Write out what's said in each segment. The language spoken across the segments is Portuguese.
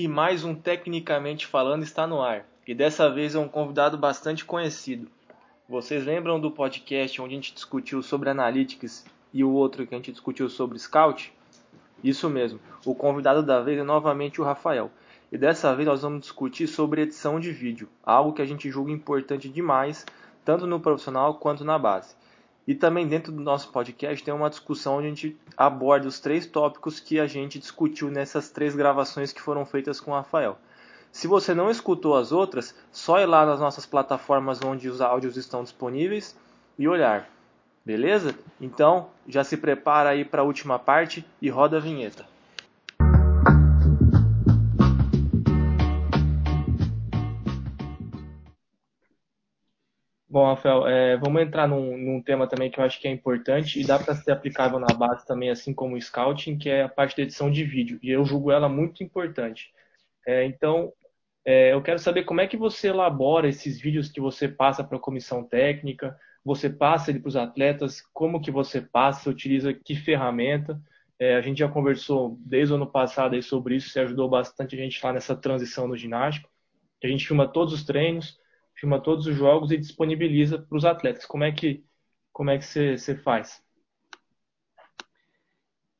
E mais um Tecnicamente Falando está no ar. E dessa vez é um convidado bastante conhecido. Vocês lembram do podcast onde a gente discutiu sobre Analytics e o outro que a gente discutiu sobre Scout? Isso mesmo. O convidado da vez é novamente o Rafael. E dessa vez nós vamos discutir sobre edição de vídeo, algo que a gente julga importante demais, tanto no profissional quanto na base. E também dentro do nosso podcast tem uma discussão onde a gente aborda os três tópicos que a gente discutiu nessas três gravações que foram feitas com o Rafael. Se você não escutou as outras, só ir lá nas nossas plataformas onde os áudios estão disponíveis e olhar. Beleza? Então, já se prepara aí para a última parte e roda a vinheta. Bom, Rafael, é, vamos entrar num, num, tema também que eu acho que é importante e dá para ser aplicável na base também, assim como o Scouting, que é a parte da edição de vídeo. E eu julgo ela muito importante. É, então, é, eu quero saber como é que você elabora esses vídeos que você passa para a comissão técnica, você passa ele para os atletas, como que você passa, utiliza que ferramenta. É, a gente já conversou desde o ano passado aí sobre isso, você ajudou bastante a gente lá nessa transição no ginástico. A gente filma todos os treinos, filma todos os jogos e disponibiliza para os atletas. Como é que como é que você, faz?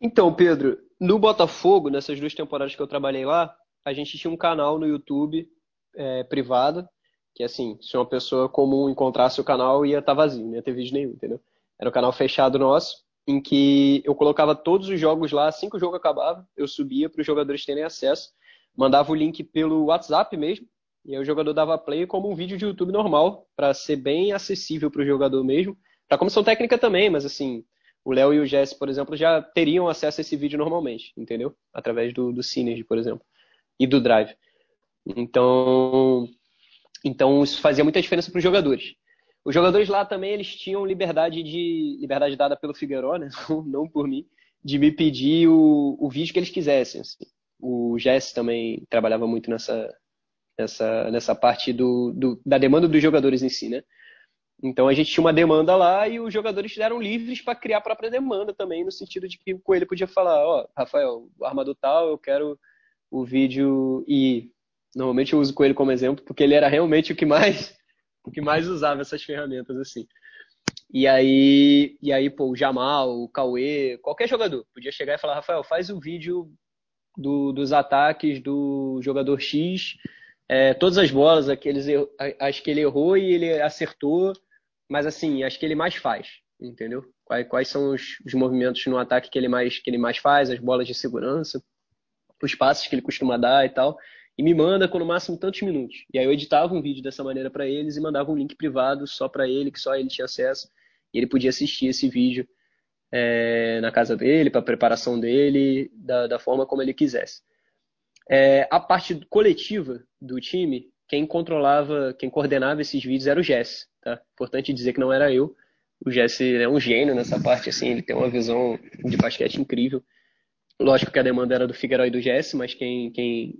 Então, Pedro, no Botafogo, nessas duas temporadas que eu trabalhei lá, a gente tinha um canal no YouTube é, privado, que assim, se uma pessoa comum encontrasse o canal, ia estar tá vazio, não ia ter vídeo nenhum, entendeu? Era um canal fechado nosso, em que eu colocava todos os jogos lá, assim que o jogo acabava, eu subia para os jogadores terem acesso, mandava o link pelo WhatsApp mesmo, e aí o jogador dava play como um vídeo de YouTube normal, para ser bem acessível para o jogador mesmo. Para comissão técnica também, mas assim, o Léo e o Jesse, por exemplo, já teriam acesso a esse vídeo normalmente, entendeu? Através do, do Synergy, por exemplo, e do Drive. Então, então isso fazia muita diferença para os jogadores. Os jogadores lá também eles tinham liberdade de liberdade dada pelo Figueiró, né? não, por mim, de me pedir o, o vídeo que eles quisessem. Assim. O Jesse também trabalhava muito nessa nessa, nessa parte do, do, da demanda dos jogadores em si, né? Então a gente tinha uma demanda lá e os jogadores eram livres para criar a própria demanda também, no sentido de que o Coelho podia falar, ó, oh, Rafael, armador tal, eu quero o vídeo e normalmente eu uso o Coelho como exemplo porque ele era realmente o que mais o que mais usava essas ferramentas assim. E aí, e aí, pô, o Jamal, o Cauê, qualquer jogador podia chegar e falar, Rafael, faz o vídeo do, dos ataques do jogador X é, todas as bolas, aqueles, acho que ele errou e ele acertou, mas assim, acho que ele mais faz, entendeu? Quais, quais são os, os, movimentos no ataque que ele, mais, que ele mais faz, as bolas de segurança, os passes que ele costuma dar e tal, e me manda com no máximo tantos minutos. E aí eu editava um vídeo dessa maneira para eles e mandava um link privado só para ele, que só ele tinha acesso, e ele podia assistir esse vídeo é, na casa dele, para preparação dele, da, da forma como ele quisesse. É, a parte coletiva do time, quem controlava, quem coordenava esses vídeos era o Jesse, tá? Importante dizer que não era eu. O Jesse é um gênio nessa parte, assim, ele tem uma visão de basquete incrível. Lógico que a demanda era do Figueiredo e do Jesse, mas quem, quem,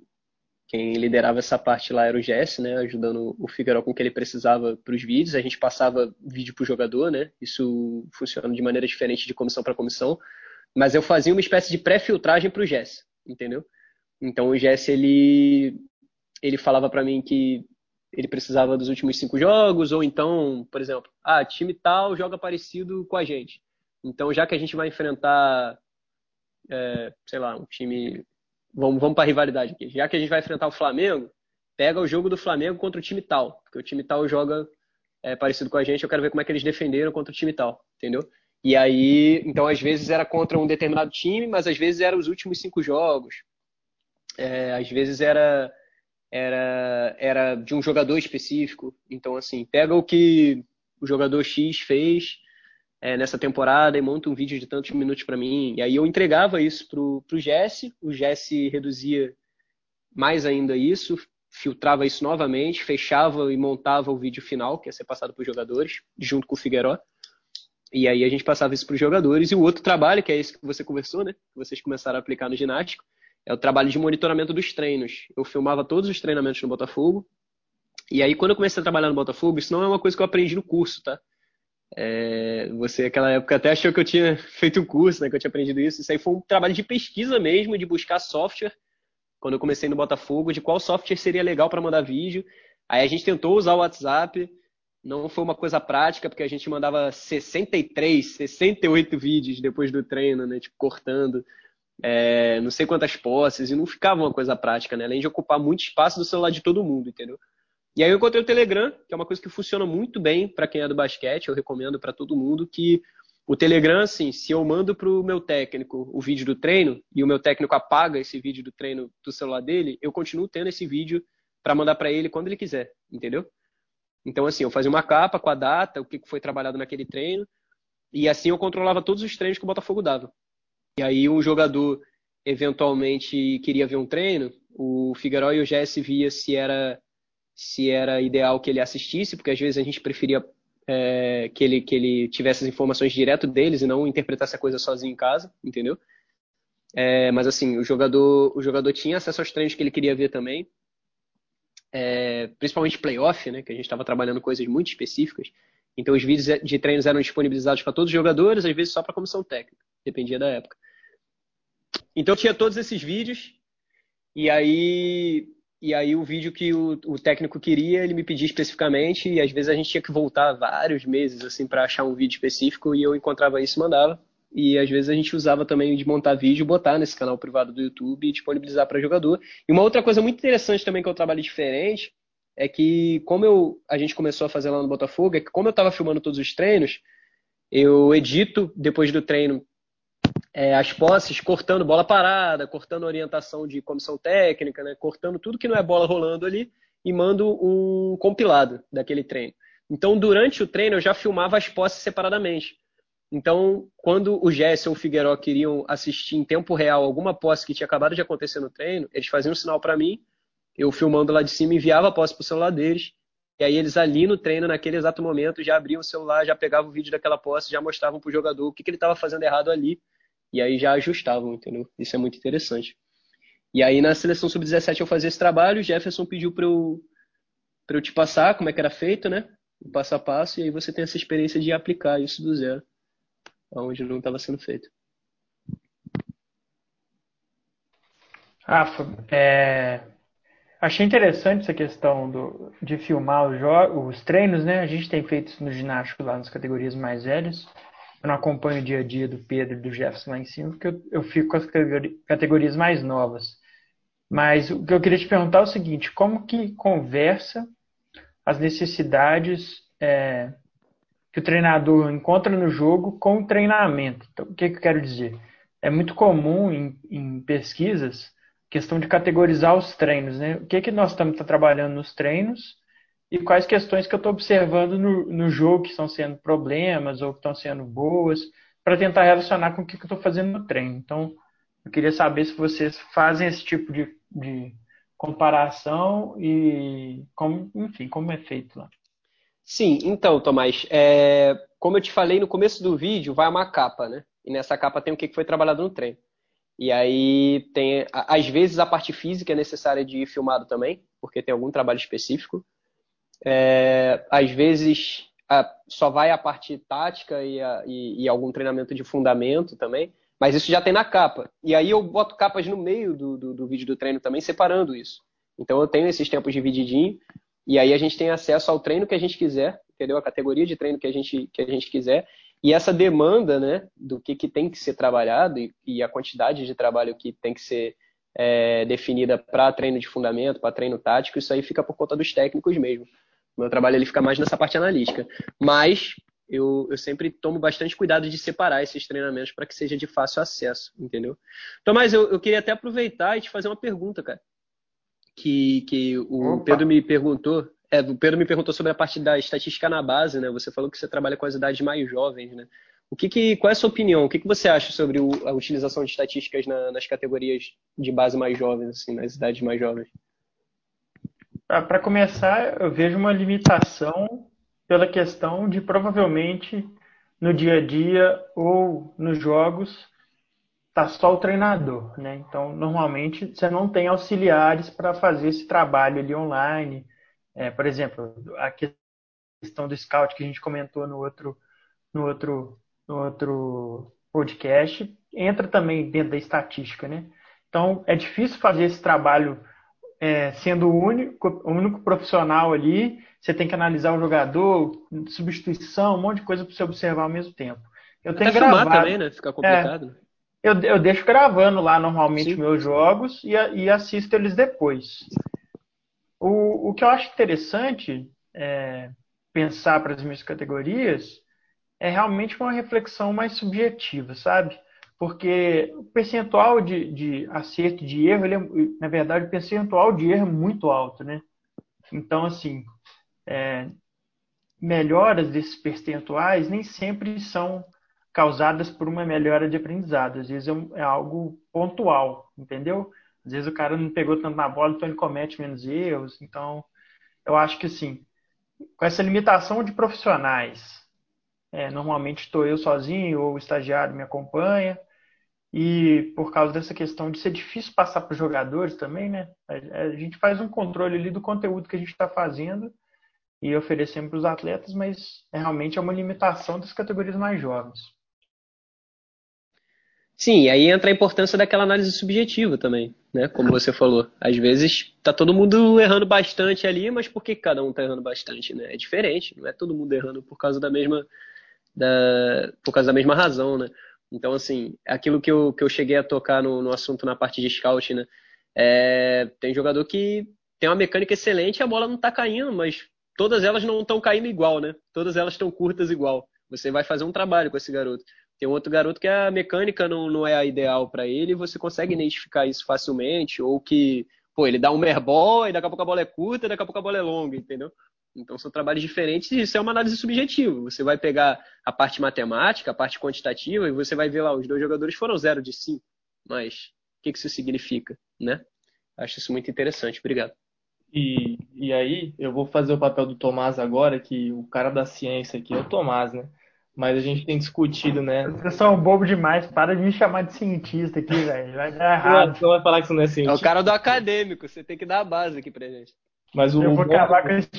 quem liderava essa parte lá era o Jesse, né? Ajudando o Figueiredo com o que ele precisava para os vídeos. A gente passava vídeo para o jogador, né? Isso funciona de maneira diferente de comissão para comissão. Mas eu fazia uma espécie de pré-filtragem para o Jesse, entendeu? Então o Jesse ele ele falava para mim que ele precisava dos últimos cinco jogos ou então, por exemplo, ah, time tal joga parecido com a gente. Então já que a gente vai enfrentar, é, sei lá, um time, vamos vamos para rivalidade aqui. Já que a gente vai enfrentar o Flamengo, pega o jogo do Flamengo contra o time tal, porque o time tal joga é, parecido com a gente. Eu quero ver como é que eles defenderam contra o time tal, entendeu? E aí, então às vezes era contra um determinado time, mas às vezes eram os últimos cinco jogos é, às vezes era, era, era de um jogador específico. Então, assim, pega o que o jogador X fez é, nessa temporada e monta um vídeo de tantos minutos para mim. E aí eu entregava isso pro, pro Jesse, o Jesse reduzia mais ainda isso, filtrava isso novamente, fechava e montava o vídeo final, que ia ser passado para os jogadores, junto com o Figueiró. E aí a gente passava isso para os jogadores. E o outro trabalho, que é esse que você conversou, né? Que vocês começaram a aplicar no ginástico, é o trabalho de monitoramento dos treinos. Eu filmava todos os treinamentos no Botafogo. E aí, quando eu comecei a trabalhar no Botafogo, isso não é uma coisa que eu aprendi no curso, tá? É, você, naquela época, até achou que eu tinha feito um curso, né, que eu tinha aprendido isso. Isso aí foi um trabalho de pesquisa mesmo, de buscar software quando eu comecei no Botafogo, de qual software seria legal para mandar vídeo. Aí a gente tentou usar o WhatsApp, não foi uma coisa prática, porque a gente mandava 63, 68 vídeos depois do treino, né? Tipo, cortando é, não sei quantas posses, e não ficava uma coisa prática, né? Além de ocupar muito espaço do celular de todo mundo, entendeu? E aí eu encontrei o Telegram, que é uma coisa que funciona muito bem para quem é do basquete, eu recomendo para todo mundo que o Telegram, assim, se eu mando para o meu técnico o vídeo do treino e o meu técnico apaga esse vídeo do treino do celular dele, eu continuo tendo esse vídeo para mandar para ele quando ele quiser, entendeu? Então, assim, eu fazia uma capa com a data, o que foi trabalhado naquele treino, e assim eu controlava todos os treinos que o Botafogo dava. E aí um jogador eventualmente queria ver um treino, o Figueiredo e o Jesse via se era se era ideal que ele assistisse, porque às vezes a gente preferia é, que, ele, que ele tivesse as informações direto deles e não interpretasse a coisa sozinho em casa, entendeu? É, mas assim, o jogador, o jogador tinha acesso aos treinos que ele queria ver também, é, principalmente playoff, né, que a gente estava trabalhando coisas muito específicas. Então os vídeos de treinos eram disponibilizados para todos os jogadores, às vezes só para a comissão técnica, dependia da época. Então tinha todos esses vídeos e aí e aí o vídeo que o, o, técnico queria, ele me pedia especificamente e às vezes a gente tinha que voltar vários meses assim para achar um vídeo específico e eu encontrava isso e mandava. E às vezes a gente usava também de montar vídeo, botar nesse canal privado do YouTube e disponibilizar para jogador. E uma outra coisa muito interessante também que eu trabalho diferente é que como eu, a gente começou a fazer lá no Botafogo, é que como eu estava filmando todos os treinos, eu edito depois do treino é, as posses cortando bola parada, cortando orientação de comissão técnica, né, cortando tudo que não é bola rolando ali e mando um compilado daquele treino. Então, durante o treino, eu já filmava as posses separadamente. Então, quando o Jesse ou o Figueiró queriam assistir em tempo real alguma posse que tinha acabado de acontecer no treino, eles faziam um sinal para mim, eu filmando lá de cima, enviava a posse para o celular deles, e aí eles ali no treino, naquele exato momento, já abriam o celular, já pegavam o vídeo daquela posse, já mostravam para o jogador o que, que ele estava fazendo errado ali, e aí já ajustavam, entendeu? Isso é muito interessante. E aí na seleção sub-17 eu fazia esse trabalho, o Jefferson pediu para eu, eu te passar como é que era feito, né? O passo a passo, e aí você tem essa experiência de aplicar isso do zero, onde não estava sendo feito. Rafa, é... achei interessante essa questão do, de filmar os, os treinos, né? A gente tem feito isso no ginástico lá nas categorias mais velhas eu não acompanho o dia a dia do Pedro e do Jefferson lá em cima, porque eu, eu fico com as categorias mais novas. Mas o que eu queria te perguntar é o seguinte: como que conversa as necessidades é, que o treinador encontra no jogo com o treinamento? Então, o que, que eu quero dizer? É muito comum em, em pesquisas questão de categorizar os treinos, né? O que, que nós estamos trabalhando nos treinos e quais questões que eu estou observando no, no jogo que estão sendo problemas ou que estão sendo boas, para tentar relacionar com o que eu estou fazendo no treino. Então, eu queria saber se vocês fazem esse tipo de, de comparação e, como, enfim, como é feito lá. Sim, então, Tomás, é, como eu te falei no começo do vídeo, vai uma capa, né? E nessa capa tem o que foi trabalhado no treino. E aí tem, às vezes, a parte física é necessária de ir filmado também, porque tem algum trabalho específico. É, às vezes a, só vai a parte tática e, a, e, e, algum treinamento de fundamento também, mas isso já tem na capa. E aí eu boto capas no meio do, do, do vídeo do treino também, separando isso. Então eu tenho esses tempos divididinho, e aí a gente tem acesso ao treino que a gente quiser, entendeu? A categoria de treino que a gente, que a gente quiser. E essa demanda né, do que, que tem que ser trabalhado e, e a quantidade de trabalho que tem que ser é, definida para treino de fundamento, para treino tático, isso aí fica por conta dos técnicos mesmo. Meu trabalho ele fica mais nessa parte analítica. Mas eu, eu sempre tomo bastante cuidado de separar esses treinamentos para que seja de fácil acesso, entendeu? Tomás, eu, eu queria até aproveitar e te fazer uma pergunta, cara. Que, que o Opa. Pedro me perguntou. É, o Pedro me perguntou sobre a parte da estatística na base, né? Você falou que você trabalha com as idades mais jovens, né? O que, que qual é a sua opinião? O que, que você acha sobre o, a utilização de estatísticas na, nas categorias de base mais jovens, assim, nas idades mais jovens? Para começar, eu vejo uma limitação pela questão de provavelmente no dia a dia ou nos jogos tá só o treinador, né? Então, normalmente você não tem auxiliares para fazer esse trabalho ali online. É, por exemplo, a questão do scout que a gente comentou no outro, no outro, no outro podcast entra também dentro da estatística, né? Então, é difícil fazer esse trabalho é, sendo o único, o único profissional ali. Você tem que analisar o jogador, substituição, um monte de coisa para você observar ao mesmo tempo. Eu tenho Até gravado, também, né? Fica complicado. É, eu, eu deixo gravando lá normalmente Sim. meus jogos e, e assisto eles depois. O, o que eu acho interessante é, pensar para as minhas categorias é realmente uma reflexão mais subjetiva, sabe? Porque o percentual de, de acerto de erro, ele é, na verdade, o percentual de erro é muito alto, né? Então, assim, é, melhoras desses percentuais nem sempre são causadas por uma melhora de aprendizado. Às vezes é, é algo pontual, entendeu? Às vezes o cara não pegou tanto na bola, então ele comete menos erros. Então, eu acho que assim, com essa limitação de profissionais, é, normalmente estou eu sozinho ou o estagiário me acompanha. E por causa dessa questão de ser difícil passar para os jogadores também, né? A, gente faz um controle ali do conteúdo que a gente está fazendo e oferecemos para os atletas, mas é, realmente é uma limitação das categorias mais jovens. Sim, aí entra a importância daquela análise subjetiva também, né? Como você falou. Às vezes tá todo mundo errando bastante ali, mas por que cada um tá errando bastante, né? É diferente, não é todo mundo errando por causa da mesma da, por causa da mesma razão, né? Então, assim, aquilo que eu, que eu cheguei a tocar no, no assunto na parte de scout, né? É, tem jogador que tem uma mecânica excelente e a bola não tá caindo, mas todas elas não estão caindo igual, né? Todas elas estão curtas igual. Você vai fazer um trabalho com esse garoto. Tem outro garoto que a mecânica não, não é a ideal para ele, e você consegue identificar isso facilmente, ou que, pô, ele dá um merball e daqui a pouco a bola é curta, e daqui a pouco a bola é longa, entendeu? Então são trabalhos diferentes e isso é uma análise subjetiva. Você vai pegar a parte matemática, a parte quantitativa, e você vai ver lá, os dois jogadores foram zero de cinco. Mas o que, que isso significa, né? Acho isso muito interessante. Obrigado. E, e aí, eu vou fazer o papel do Tomás agora, que o cara da ciência aqui é o Tomás, né? Mas a gente tem discutido, né? Vocês são bobo demais, para de me chamar de cientista aqui, velho. Vai dar errado. Você vai falar que você não é cientista. É o cara do acadêmico, você tem que dar a base aqui pra gente. Mas o, eu vou bom, acabar com esse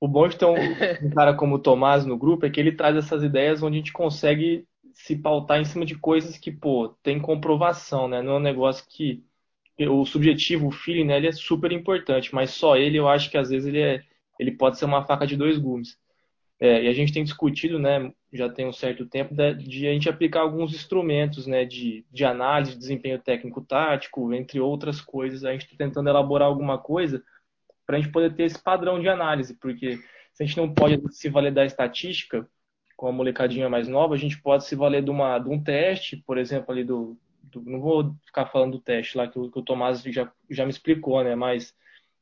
O bom de ter um, um, cara como o Tomás no grupo é que ele traz essas ideias onde a gente consegue se pautar em cima de coisas que, pô, tem comprovação, né? Não é um negócio que. O subjetivo, o feeling, né, ele é super importante, mas só ele eu acho que às vezes ele, é, ele pode ser uma faca de dois gumes. É, e a gente tem discutido, né, já tem um certo tempo, de, de a gente aplicar alguns instrumentos né, de, de análise, de desempenho técnico-tático, entre outras coisas. A gente está tentando elaborar alguma coisa para a gente poder ter esse padrão de análise, porque se a gente não pode se valer da estatística, com a molecadinha mais nova, a gente pode se valer de, uma, de um teste, por exemplo, ali do, do Não vou ficar falando do teste lá que o, que o Tomás já, já me explicou, né? Mas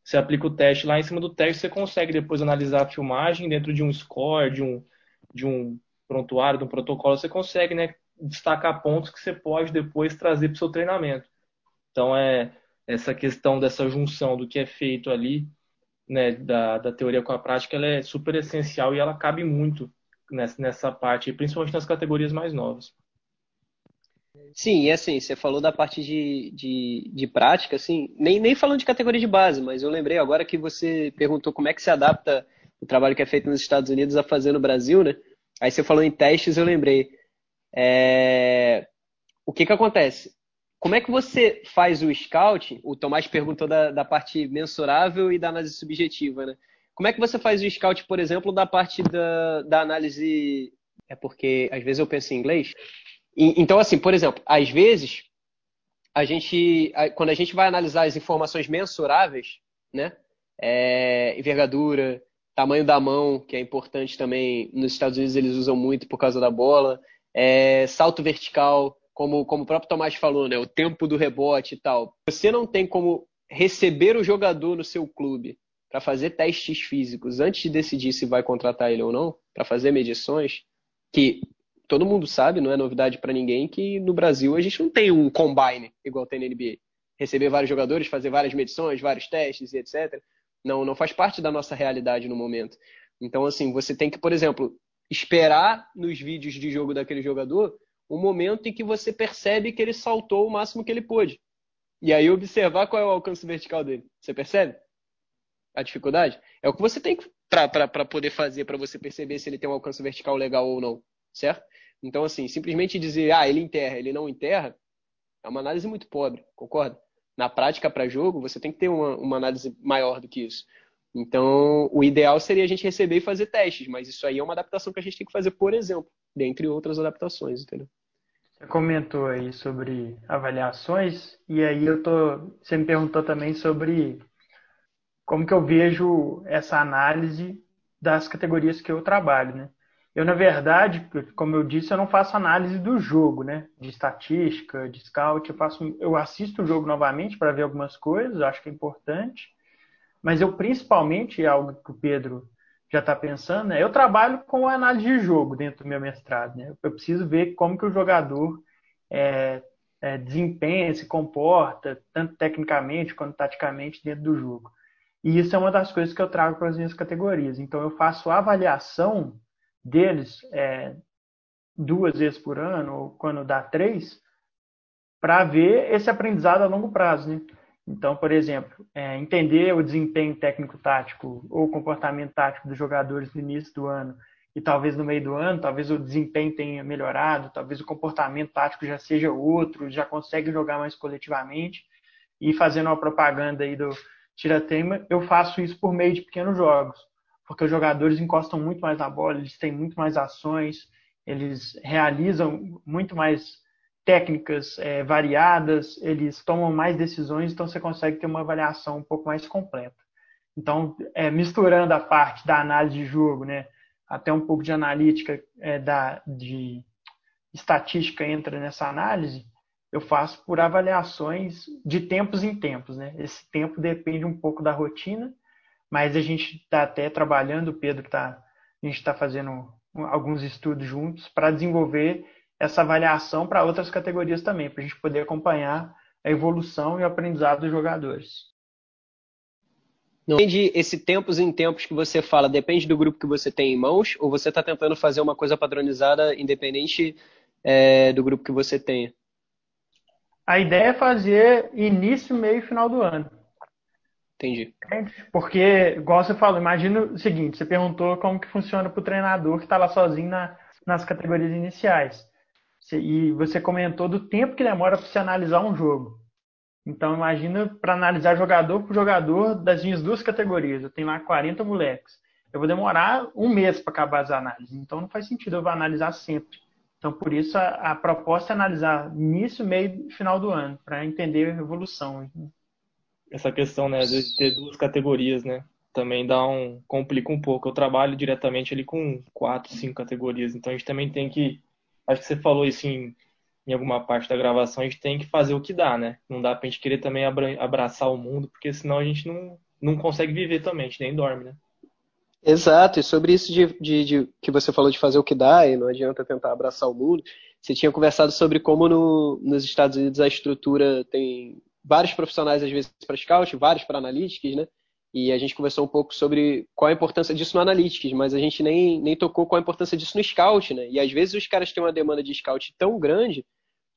você aplica o teste lá em cima do teste, você consegue depois analisar a filmagem dentro de um score, de um, de um prontuário, de um protocolo, você consegue né, destacar pontos que você pode depois trazer para o seu treinamento. Então, é essa questão dessa junção do que é feito ali, né, da, da teoria com a prática, ela é super essencial e ela cabe muito nessa, nessa parte, principalmente nas categorias mais novas. Sim, e assim, você falou da parte de, de, de, prática, assim, nem, nem falando de categoria de base, mas eu lembrei agora que você perguntou como é que se adapta o trabalho que é feito nos Estados Unidos a fazer no Brasil, né? Aí você falou em testes, eu lembrei. É... O que que acontece? Como é que você faz o scout? O Tomás perguntou da, da parte mensurável e da análise subjetiva, né? Como é que você faz o scout, por exemplo, da parte da, da análise. É porque às vezes eu penso em inglês. Então, assim, por exemplo, às vezes, a gente, quando a gente vai analisar as informações mensuráveis, né? É, envergadura, tamanho da mão, que é importante também, nos Estados Unidos eles usam muito por causa da bola, é, salto vertical, como, como o próprio Tomás falou, né? O tempo do rebote e tal. Você não tem como receber o jogador no seu clube para fazer testes físicos antes de decidir se vai contratar ele ou não, para fazer medições, que todo mundo sabe, não é novidade para ninguém, que no Brasil a gente não tem um combine igual tem na NBA. Receber vários jogadores, fazer várias medições, vários testes e etc. Não, não faz parte da nossa realidade no momento. Então, assim, você tem que, por exemplo, esperar nos vídeos de jogo daquele jogador o momento em que você percebe que ele saltou o máximo que ele pôde. E aí observar qual é o alcance vertical dele. Você percebe? A dificuldade? É o que você tem para poder fazer para você perceber se ele tem um alcance vertical legal ou não certo? Então, assim, simplesmente dizer, ah, ele enterra, ele não enterra, É uma análise muito pobre, concorda? Na prática para jogo, você tem que ter uma, uma análise maior do que isso. Então, o ideal seria a gente receber e fazer testes, mas isso aí é uma adaptação que a gente tem que fazer, por exemplo, dentre outras adaptações, entendeu? Você comentou aí sobre avaliações, e aí eu tô. Você me perguntou também sobre como que eu vejo essa análise das categorias que eu trabalho, né? Eu, na verdade, como eu disse, eu não faço análise do jogo, né? De estatística, de scout. Eu, faço, eu assisto o jogo novamente para ver algumas coisas, acho que é importante. Mas eu, principalmente, é algo que o Pedro já está pensando, né? Eu trabalho com análise de jogo dentro do meu mestrado, né? Eu preciso ver como que o jogador é, é, desempenha, se comporta, tanto tecnicamente quanto taticamente dentro do jogo. E isso é uma das coisas que eu trago para as minhas categorias. Então, eu faço avaliação deles é, duas vezes por ano, ou quando dá três, para ver esse aprendizado a longo prazo. Né? Então, por exemplo, é, entender o desempenho técnico-tático ou comportamento tático dos jogadores no início do ano e talvez no meio do ano, talvez o desempenho tenha melhorado, talvez o comportamento tático já seja outro, já consegue jogar mais coletivamente e fazendo uma propaganda aí do Tiratema, eu faço isso por meio de pequenos jogos porque os jogadores encostam muito mais na bola, eles têm muito mais ações, eles realizam muito mais técnicas é, variadas, eles tomam mais decisões, então você consegue ter uma avaliação um pouco mais completa. Então, é, misturando a parte da análise de jogo, né, até um pouco de analítica é, da, de estatística entra nessa análise, eu faço por avaliações de tempos em tempos. Né? Esse tempo depende um pouco da rotina mas a gente está até trabalhando, o Pedro está, a gente está fazendo alguns estudos juntos para desenvolver essa avaliação para outras categorias também, para a gente poder acompanhar a evolução e o aprendizado dos jogadores. Depende esse tempos em tempos que você fala, depende do grupo que você tem em mãos, ou você está tentando fazer uma coisa padronizada independente é, do grupo que você tenha? A ideia é fazer início, meio e final do ano. Entendi. Porque, igual você falou, imagina o seguinte, você perguntou como que funciona para o treinador que está lá sozinho na, nas categorias iniciais. E você comentou do tempo que demora para você analisar um jogo. Então, imagina para analisar jogador por jogador das minhas duas categorias. Eu tenho lá 40 moleques. Eu vou demorar um mês para acabar as análises. Então, não faz sentido eu analisar sempre. Então, por isso, a, a proposta é analisar início, meio e final do ano, para entender a evolução essa questão né, de ter duas categorias, né? Também dá um. complica um pouco. Eu trabalho diretamente ali com quatro, cinco categorias, então a gente também tem que. Acho que você falou isso em, em alguma parte da gravação, a gente tem que fazer o que dá, né? Não dá pra gente querer também abraçar o mundo, porque senão a gente não, não consegue viver também, a gente nem dorme, né? Exato, e sobre isso de, de, de, que você falou de fazer o que dá e não adianta tentar abraçar o mundo, você tinha conversado sobre como no, nos Estados Unidos a estrutura tem vários profissionais, às vezes, para scout, vários para analytics, né? E a gente conversou um pouco sobre qual a importância disso no analytics, mas a gente nem, nem tocou qual a importância disso no scout, né? E às vezes os caras têm uma demanda de scout tão grande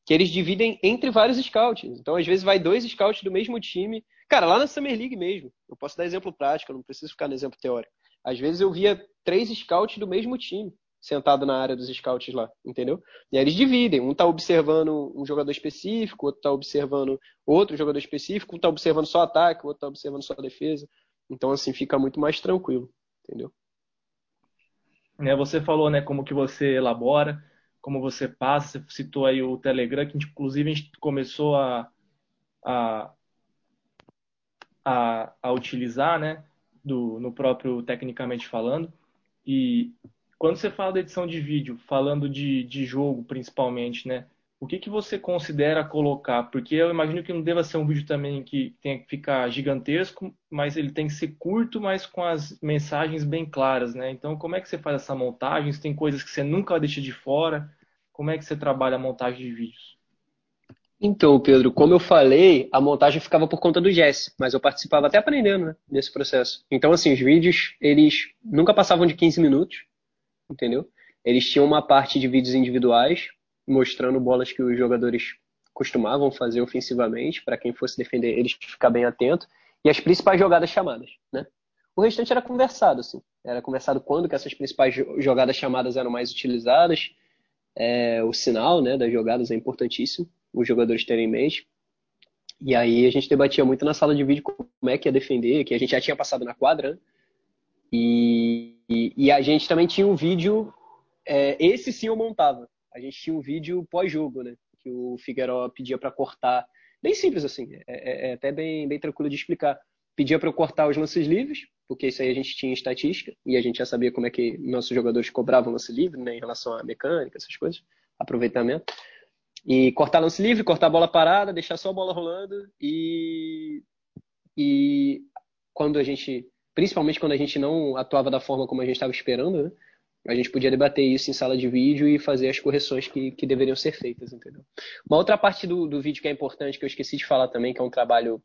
que eles dividem entre vários scouts. Então, às vezes, vai dois scouts do mesmo time. Cara, lá na Summer League mesmo, eu posso dar exemplo prático, não preciso ficar no exemplo teórico. Às vezes eu via três scouts do mesmo time sentado na área dos scouts lá, entendeu? E aí eles dividem, um tá observando um jogador específico, outro tá observando outro jogador específico, um tá observando só ataque, outro tá observando só defesa. Então assim fica muito mais tranquilo, entendeu? É, você falou, né, como que você elabora, como você passa, você citou aí o Telegram, que inclusive a gente começou a, a, a, a utilizar, né, do, no próprio Tecnicamente Falando. E quando você fala da edição de vídeo, falando de, de jogo principalmente, né? O que, que você considera colocar? Porque eu imagino que não deva ser um vídeo também que tenha que ficar gigantesco, mas ele tem que ser curto, mas com as mensagens bem claras, né? Então, como é que você faz essa montagem? Se tem coisas que você nunca deixa de fora? Como é que você trabalha a montagem de vídeos? Então, Pedro, como eu falei, a montagem ficava por conta do Jesse, mas eu participava até aprendendo né, nesse processo. Então, assim, os vídeos, eles nunca passavam de 15 minutos, entendeu? Eles tinham uma parte de vídeos individuais, mostrando bolas que os jogadores costumavam fazer ofensivamente, para quem fosse defender eles ficar bem atento, e as principais jogadas chamadas, né? O restante era conversado, assim. Era conversado quando que essas principais jogadas chamadas eram mais utilizadas. É, o sinal né, das jogadas é importantíssimo. os jogadores terem em mente. E aí a gente debatia muito na sala de vídeo como é que ia defender, que a gente já tinha passado na quadra, né? e, e, e, a gente também tinha um vídeo, é, esse sim eu montava. A gente tinha um vídeo pós-jogo, né? Que o Figueiredo pedia para cortar. Bem simples assim, é, é, é, até bem, bem tranquilo de explicar. Pedia para eu cortar os lances livres, porque isso aí a gente tinha estatística e a gente já sabia como é que nossos jogadores cobravam lance livre, né? Em relação à mecânica, essas coisas, aproveitamento. E cortar lance livre, cortar a bola parada, deixar só a bola rolando e, e quando a gente, principalmente quando a gente não atuava da forma como a gente estava esperando, né? A gente podia debater isso em sala de vídeo e fazer as correções que, que deveriam ser feitas, entendeu? Uma outra parte do, do vídeo que é importante, que eu esqueci de falar também, que é um trabalho,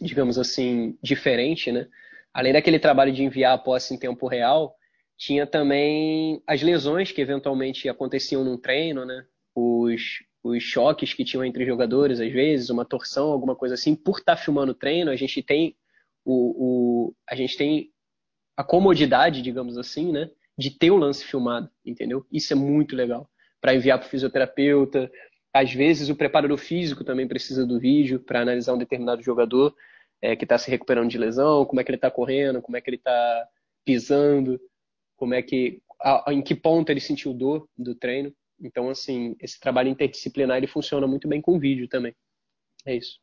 digamos assim, diferente, né? Além daquele trabalho de enviar a posse em tempo real, tinha também as lesões que eventualmente aconteciam num treino, né? os, os choques que tinham entre jogadores, às vezes, uma torção, alguma coisa assim, por estar tá filmando o treino, a gente tem o, o, a gente tem a comodidade, digamos assim, né, de ter o lance filmado, entendeu? Isso é muito legal. Para enviar para o fisioterapeuta, às vezes o preparador físico também precisa do vídeo para analisar um determinado jogador é, que está se recuperando de lesão, como é que ele está correndo, como é que ele está pisando, como é que, a, em que ponto ele sentiu dor do treino. Então, assim, esse trabalho interdisciplinar ele funciona muito bem com vídeo também. É isso.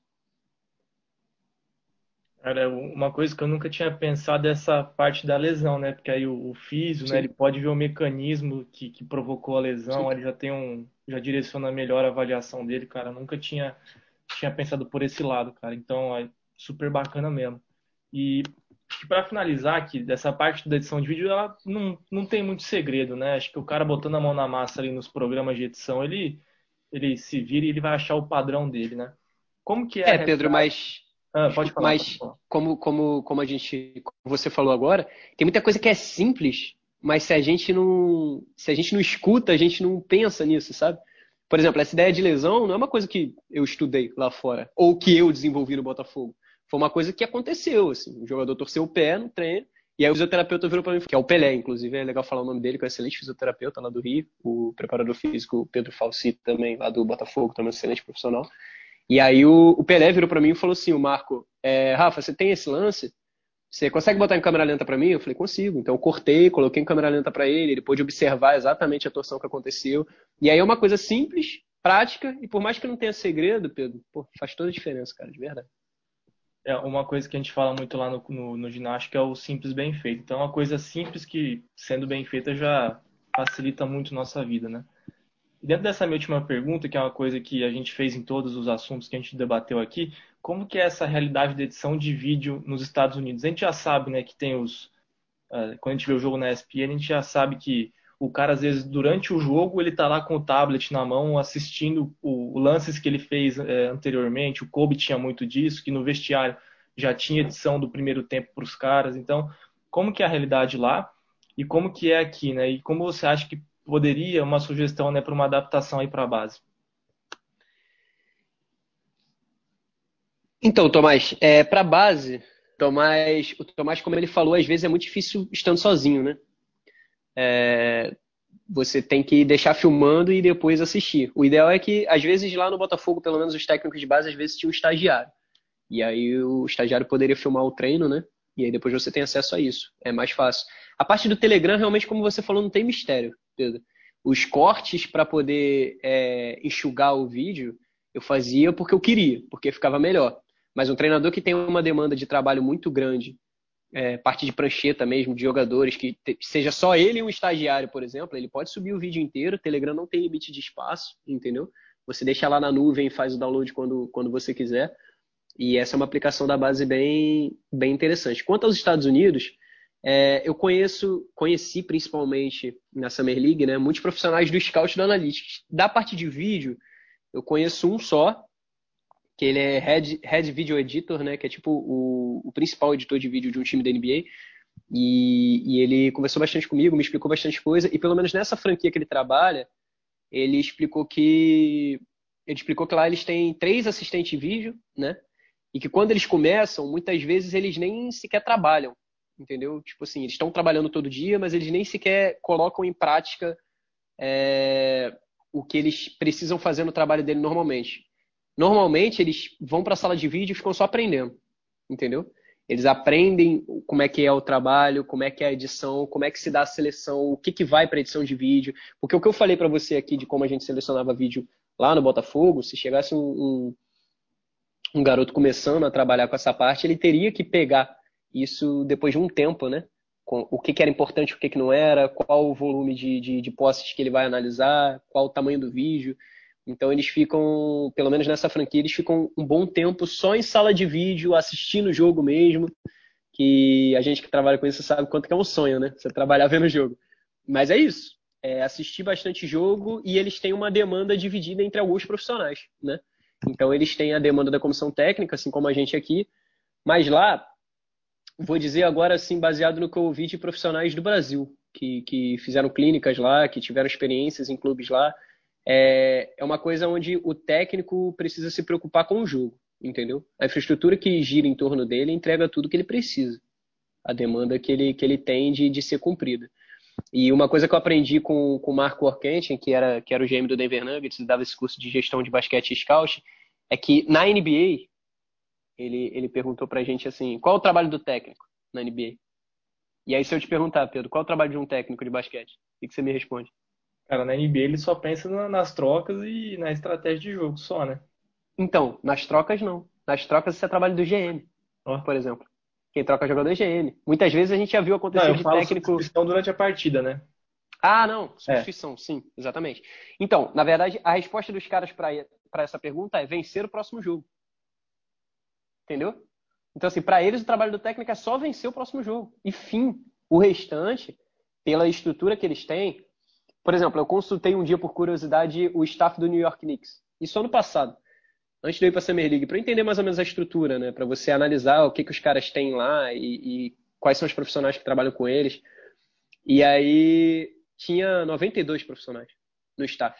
Cara, uma coisa que eu nunca tinha pensado é essa parte da lesão, né? Porque aí o, o físio, né, ele pode ver o mecanismo que, que provocou a lesão, Sim. ele já tem um, já direciona melhor a avaliação dele, cara. Eu nunca tinha, tinha pensado por esse lado, cara. Então, é super bacana mesmo. E para finalizar aqui, dessa parte da edição de vídeo, ela não, não tem muito segredo, né? Acho que o cara botando a mão na massa ali nos programas de edição, ele, ele se vira e ele vai achar o padrão dele, né? Como que é? É, Pedro, mas. Ah, pode falar. Mas, como, como, como a gente. Como você falou agora, tem muita coisa que é simples, mas se a gente não. Se a gente não escuta, a gente não pensa nisso, sabe? Por exemplo, essa ideia de lesão não é uma coisa que eu estudei lá fora, ou que eu desenvolvi no Botafogo foi uma coisa que aconteceu, assim. O jogador torceu o pé no treino, e aí o fisioterapeuta virou para mim, que é o Pelé, inclusive, é legal falar o nome dele, que é um excelente fisioterapeuta lá do Rio, o preparador físico Pedro Falsi também, lá do Botafogo, também um excelente profissional. E aí o, o Pelé virou para mim e falou assim, o Marco, é, Rafa, você tem esse lance? Você consegue botar em câmera lenta para mim? Eu falei, consigo. Então eu cortei, coloquei em câmera lenta para ele, ele pôde observar exatamente a torção que aconteceu. E aí é uma coisa simples, prática, e por mais que não tenha segredo, Pedro, pô, faz toda a diferença, cara, de verdade é uma coisa que a gente fala muito lá no, no, no ginástica é o simples bem feito. Então, é uma coisa simples que, sendo bem feita, já facilita muito nossa vida, né? Dentro dessa minha última pergunta, que é uma coisa que a gente fez em todos os assuntos que a gente debateu aqui, como que é essa realidade de edição de vídeo nos Estados Unidos? A gente já sabe, né, que tem os... Uh, quando a gente vê o jogo na ESPN, a gente já sabe que o cara, às vezes, durante o jogo, ele tá lá com o tablet na mão, assistindo o, o lances que ele fez é, anteriormente. O Kobe tinha muito disso, que no vestiário já tinha edição do primeiro tempo para os caras. Então, como que é a realidade lá e como que é aqui, né? E como você acha que poderia uma sugestão, né, para uma adaptação aí para a base? Então, Tomás, é, para a base, Tomás, o Tomás, como ele falou, às vezes é muito difícil estando sozinho, né? é, você tem que deixar filmando e depois assistir. O ideal é que, às vezes, lá no Botafogo, pelo menos os técnicos de base, às vezes tinha um estagiário. E aí o estagiário poderia filmar o treino, né? E aí depois você tem acesso a isso. É mais fácil. A parte do Telegram, realmente, como você falou, não tem mistério, Pedro. Os cortes para poder é, enxugar o vídeo, eu fazia porque eu queria, porque ficava melhor. Mas um treinador que tem uma demanda de trabalho muito grande é, parte de prancheta mesmo, de jogadores, que te, seja só ele e um estagiário, por exemplo, ele pode subir o vídeo inteiro, o Telegram não tem limite de espaço, entendeu? Você deixa lá na nuvem e faz o download quando, quando você quiser. E essa é uma aplicação da base bem, bem interessante. Quanto aos Estados Unidos, é, eu conheço, conheci principalmente na Summer League, né, muitos profissionais do Scout e do Analytics. Da parte de vídeo, eu conheço um só, que ele é head, head video editor, né, que é tipo o, o principal editor de vídeo de um time da NBA. E, e, ele conversou bastante comigo, me explicou bastante coisa, e pelo menos nessa franquia que ele trabalha, ele explicou que ele explicou que lá eles têm três assistentes de vídeo, né? E que quando eles começam, muitas vezes eles nem sequer trabalham, entendeu? Tipo assim, eles estão trabalhando todo dia, mas eles nem sequer colocam em prática é, o que eles precisam fazer no trabalho dele normalmente. Normalmente eles vão para a sala de vídeo e ficam só aprendendo, entendeu? Eles aprendem como é que é o trabalho, como é que é a edição, como é que se dá a seleção, o que, que vai para edição de vídeo. Porque o que eu falei para você aqui de como a gente selecionava vídeo lá no Botafogo, se chegasse um, um, um, garoto começando a trabalhar com essa parte, ele teria que pegar isso depois de um tempo, né? O que, que era importante, o que, que não era, qual o volume de, de, de posses que ele vai analisar, qual o tamanho do vídeo. Então eles ficam, pelo menos nessa franquia, eles ficam um bom tempo só em sala de vídeo, assistindo o jogo mesmo. Que a gente que trabalha com isso sabe quanto que é um sonho, né? Você trabalhar vendo o jogo. Mas é isso. É assistir bastante jogo e eles têm uma demanda dividida entre alguns profissionais, né? Então eles têm a demanda da comissão técnica, assim como a gente aqui. Mas lá, vou dizer agora assim, baseado no que eu ouvi de profissionais do Brasil, que, que fizeram clínicas lá, que tiveram experiências em clubes lá é, é uma coisa onde o técnico precisa se preocupar com o jogo, entendeu? A infraestrutura que gira em torno dele entrega tudo que ele precisa, a demanda que ele, que ele tem de, de ser cumprida. E uma coisa que eu aprendi com, com o Marco Orkentin, que era, que era o GM do Denver Nuggets, dava esse curso de gestão de basquete e scout, é que na NBA, ele, ele perguntou pra gente assim, qual é o trabalho do técnico na NBA? E aí se eu te perguntar, Pedro, qual é o trabalho de um técnico de basquete? O que você me responde? Cara, na NBA ele só pensa nas trocas e na estratégia de jogo só, né? Então, nas trocas não. Nas trocas isso é trabalho do GM, oh. por exemplo. Quem troca jogador é GM. Muitas vezes a gente já viu acontecer não, de técnico. Substituição durante a partida, né? Ah, não. Substituição, é. sim, exatamente. Então, na verdade, a resposta dos caras para essa pergunta é vencer o próximo jogo. Entendeu? Então, assim, para eles o trabalho do técnico é só vencer o próximo jogo. E fim. O restante, pela estrutura que eles têm, por exemplo, eu consultei um dia por curiosidade o staff do New York Knicks. Isso ano passado, antes de eu ir para a Summer League, para entender mais ou menos a estrutura, né? Para você analisar o que, que os caras têm lá e, e quais são os profissionais que trabalham com eles. E aí tinha 92 profissionais no staff.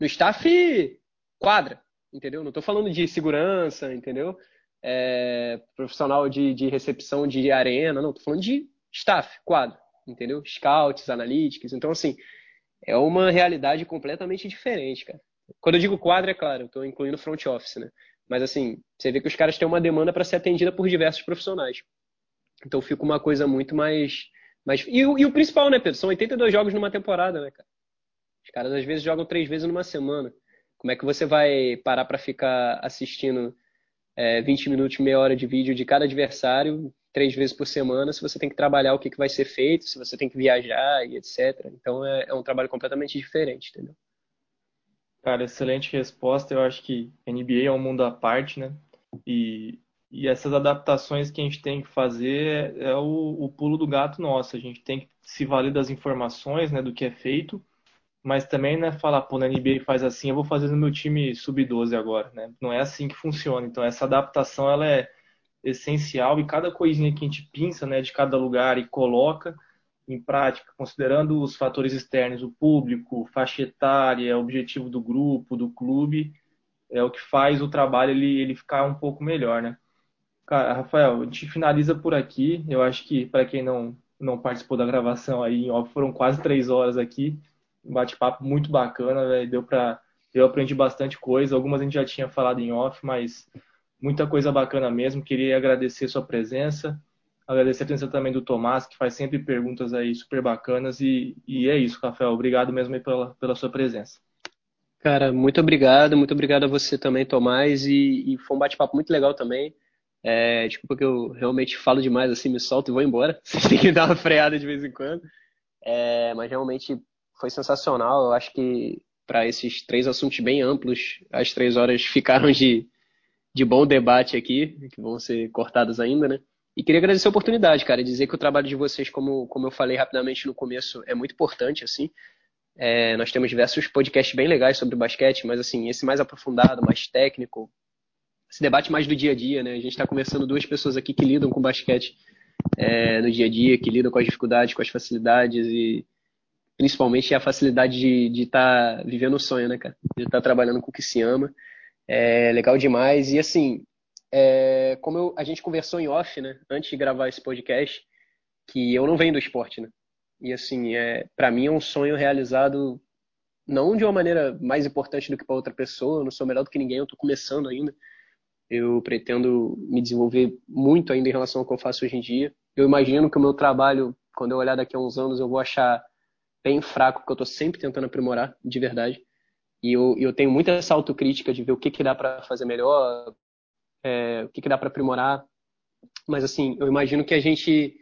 No staff quadra, entendeu? Não estou falando de segurança, entendeu? É, profissional de, de recepção de arena, não, estou falando de staff, quadro, entendeu? Scouts, analytics. Então, assim, é uma realidade completamente diferente, cara. Quando eu digo quadro, é claro, eu estou incluindo front office, né? Mas assim, você vê que os caras têm uma demanda para ser atendida por diversos profissionais. Então fica uma coisa muito mais. mais... E, e, o principal, né, Pedro? São 82 jogos numa temporada, né, cara? Os caras às vezes jogam três vezes numa semana. Como é que você vai parar para ficar assistindo é, 20 minutos, meia hora de vídeo de cada adversário três vezes por semana, se você tem que trabalhar o que, que vai ser feito, se você tem que viajar e etc. Então é, é um trabalho completamente diferente, entendeu? Cara, excelente resposta. Eu acho que NBA é um mundo à parte, né? E, e essas adaptações que a gente tem que fazer é, é o, o pulo do gato nosso. A gente tem que se valer das informações, né, do que é feito, mas também não é falar, pô, na NBA faz assim, eu vou fazer no meu time sub-12 agora, né? Não é assim que funciona. Então essa adaptação ela é essencial e cada coisinha que a gente pinça né, de cada lugar e coloca em prática, considerando os fatores externos, o público, faixa etária, objetivo do grupo, do clube, é o que faz o trabalho ele, ele ficar um pouco melhor, né? Cara, Rafael, a gente finaliza por aqui. Eu acho que para quem não, não participou da gravação aí, ó, foram quase três horas aqui. Um bate-papo muito bacana, véio. deu para eu aprendi bastante coisa. Algumas a gente já tinha falado em off, mas Muita coisa bacana mesmo. Queria agradecer sua presença. Agradecer a presença também do Tomás, que faz sempre perguntas aí super bacanas. E, e é isso, Rafael. Obrigado mesmo pela, pela sua presença. Cara, muito obrigado. Muito obrigado a você também, Tomás. E, e foi um bate-papo muito legal também. É, desculpa que eu realmente falo demais assim, me solto e vou embora. Vocês têm que dar uma freada de vez em quando. É, mas realmente foi sensacional. Eu acho que para esses três assuntos bem amplos, as três horas ficaram de, de bom debate aqui, que vão ser cortadas ainda, né? E queria agradecer a oportunidade, cara, e dizer que o trabalho de vocês, como, como eu falei rapidamente no começo, é muito importante, assim. É, nós temos diversos podcasts bem legais sobre basquete, mas, assim, esse mais aprofundado, mais técnico, esse debate mais do dia a dia, né? A gente está conversando duas pessoas aqui que lidam com basquete é, no dia a dia, que lidam com as dificuldades, com as facilidades e principalmente a facilidade de estar tá vivendo o sonho, né, cara? De estar tá trabalhando com o que se ama. É legal demais. E assim, é, como eu, a gente conversou em off, né, antes de gravar esse podcast, que eu não venho do esporte, né? E assim, é, para mim é um sonho realizado não de uma maneira mais importante do que para outra pessoa, eu não sou melhor do que ninguém, eu estou começando ainda. Eu pretendo me desenvolver muito ainda em relação ao que eu faço hoje em dia. Eu imagino que o meu trabalho, quando eu olhar daqui a uns anos, eu vou achar bem fraco, porque eu estou sempre tentando aprimorar, de verdade. E eu, eu tenho muita essa autocrítica de ver o que, que dá para fazer melhor, é, o que, que dá para aprimorar. Mas, assim, eu imagino que a gente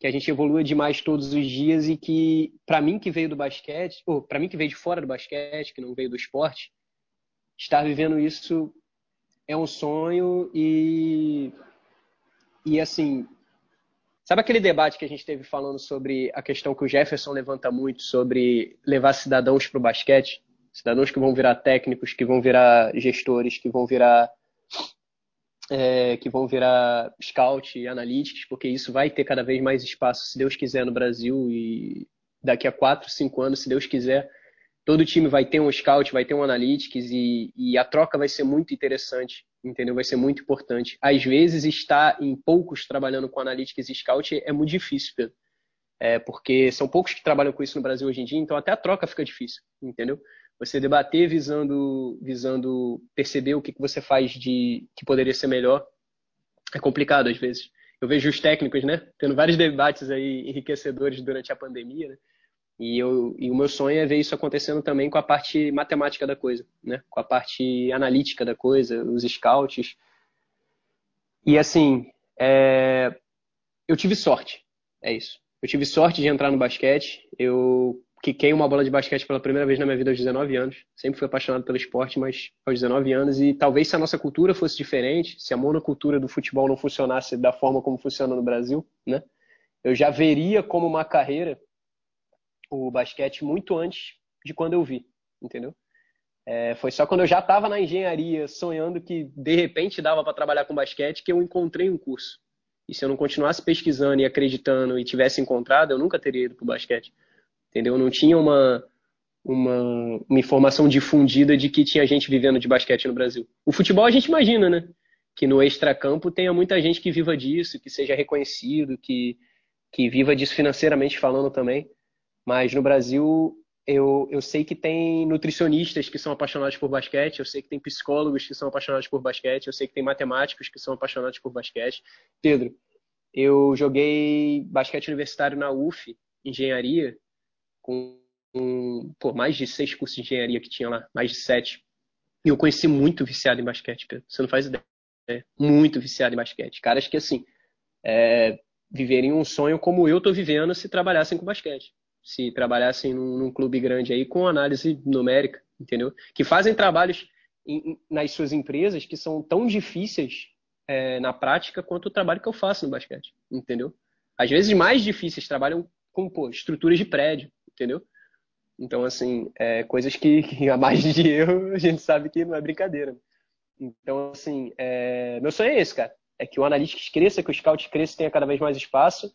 que a gente evolua demais todos os dias e que, para mim que veio do basquete, ou para mim que veio de fora do basquete, que não veio do esporte, estar vivendo isso é um sonho e e assim sabe aquele debate que a gente teve falando sobre a questão que o Jefferson levanta muito sobre levar cidadãos para o basquete? Cidadãos que vão virar técnicos que vão virar gestores que vão virar é, que vão virar scout e analytics porque isso vai ter cada vez mais espaço se Deus quiser no Brasil e daqui a quatro cinco anos se Deus quiser todo time vai ter um scout, vai ter um analytics e, e, a troca vai ser muito interessante, entendeu? Vai ser muito importante. Às vezes, estar em poucos trabalhando com analytics e scout é muito difícil, Pedro. É, porque são poucos que trabalham com isso no Brasil hoje em dia, então até a troca fica difícil, entendeu? Você debater visando, visando perceber o que, você faz de que poderia ser melhor é complicado às vezes. Eu vejo os técnicos, né, tendo vários debates aí enriquecedores durante a pandemia, né? E, eu, e o meu sonho é ver isso acontecendo também com a parte matemática da coisa, né? com a parte analítica da coisa, os scouts. E assim, é... eu tive sorte, é isso. Eu tive sorte de entrar no basquete. Eu quiquei uma bola de basquete pela primeira vez na minha vida aos 19 anos. Sempre fui apaixonado pelo esporte, mas aos 19 anos. E talvez se a nossa cultura fosse diferente, se a monocultura do futebol não funcionasse da forma como funciona no Brasil, né? Eu já veria como uma carreira o basquete muito antes de quando eu vi, entendeu? É, foi só quando eu já estava na engenharia, sonhando que de repente dava para trabalhar com basquete, que eu encontrei um curso. E se eu não continuasse pesquisando e acreditando e tivesse encontrado, eu nunca teria ido para basquete. Entendeu? Não tinha uma, uma, uma, informação difundida de que tinha gente vivendo de basquete no Brasil. O futebol a gente imagina, né? Que no extracampo tenha muita gente que viva disso, que seja reconhecido, que, que viva disso financeiramente falando também. Mas no Brasil, eu, eu sei que tem nutricionistas que são apaixonados por basquete, eu sei que tem psicólogos que são apaixonados por basquete, eu sei que tem matemáticos que são apaixonados por basquete. Pedro, eu joguei basquete universitário na UF, engenharia, com, com pô, mais de seis cursos de engenharia que tinha lá, mais de sete. E eu conheci muito viciado em basquete, Pedro. Você não faz ideia. Muito viciado em basquete. Caras que, assim, é, viveriam um sonho como eu tô vivendo se trabalhassem com basquete se trabalhassem num, num, clube grande aí com análise numérica, entendeu? Que fazem trabalhos em, nas suas empresas que são tão difíceis é, na prática quanto o trabalho que eu faço no basquete, entendeu? Às vezes mais difíceis, trabalham com pô, estruturas de prédio, entendeu? Então, assim, é, coisas que, que a mais de eu, a gente sabe que não é brincadeira. Então, assim, é, meu sonho é esse, cara. É que o Analytics cresça, que o Scout cresça, tenha cada vez mais espaço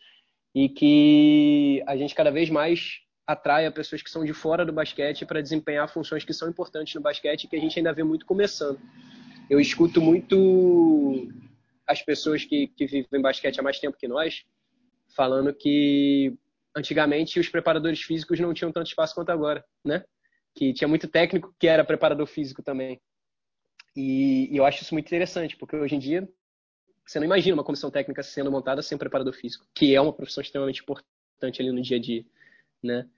e que a gente cada vez mais atraia pessoas que são de fora do basquete para desempenhar funções que são importantes no basquete e que a gente ainda vê muito começando. Eu escuto muito as pessoas que, que vivem basquete há mais tempo que nós falando que antigamente os preparadores físicos não tinham tanto espaço quanto agora, né? Que tinha muito técnico que era preparador físico também. E, e eu acho isso muito interessante, porque hoje em dia você não imagina uma comissão técnica sendo montada sem preparador físico, que é uma profissão extremamente importante ali no dia a dia, né?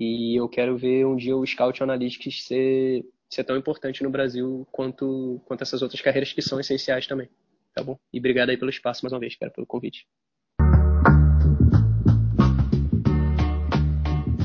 E eu quero ver um dia o Scout Analytics ser, ser tão importante no Brasil quanto, quanto essas outras carreiras que são essenciais também, tá bom? E obrigado aí pelo espaço mais uma vez, cara, pelo convite.